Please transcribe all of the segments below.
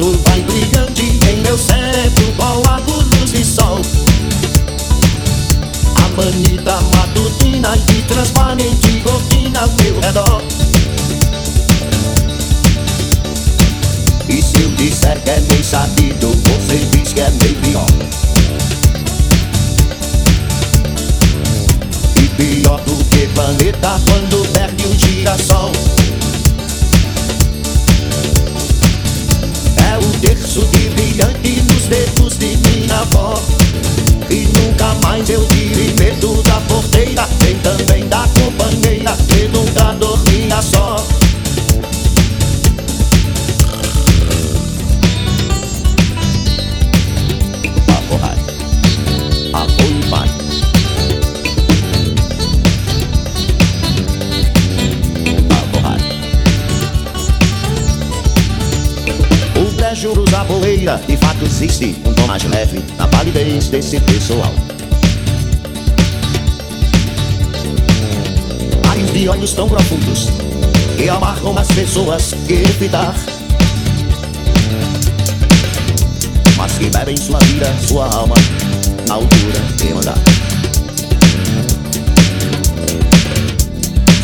lado vai brilhante em meu cérebro a luz de sol. A manita matutina e transparente cortina ao meu redor. E se eu disser que é bem sabido, você diz que é bem pior. E pior do que planeta quando perde o girassol. Mais eu tive medo da porteira, nem também da companheira, que nunca dormia só. Pré-juros da poeira, de fato existe um tom mais leve na validez desse pessoal. De olhos tão profundos que amarram as pessoas que evitar. Mas que bebem sua vida, sua alma, na altura de mandar.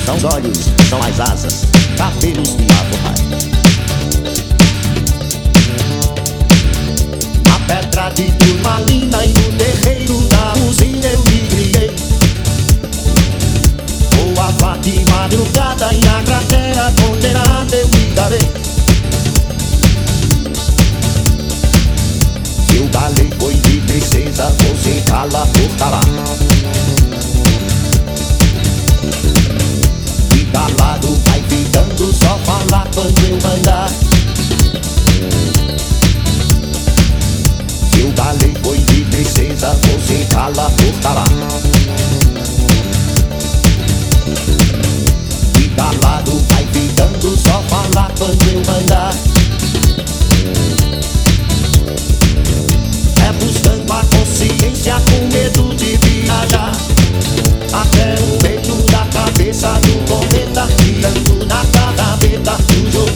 São os olhos, são as asas, cabelos de avorrai. Você cala por calar. E calado vai ficando só falar quando eu mandar. Se o da lei foi de princesa, você cala. E calado vai ficando só falar eu. You.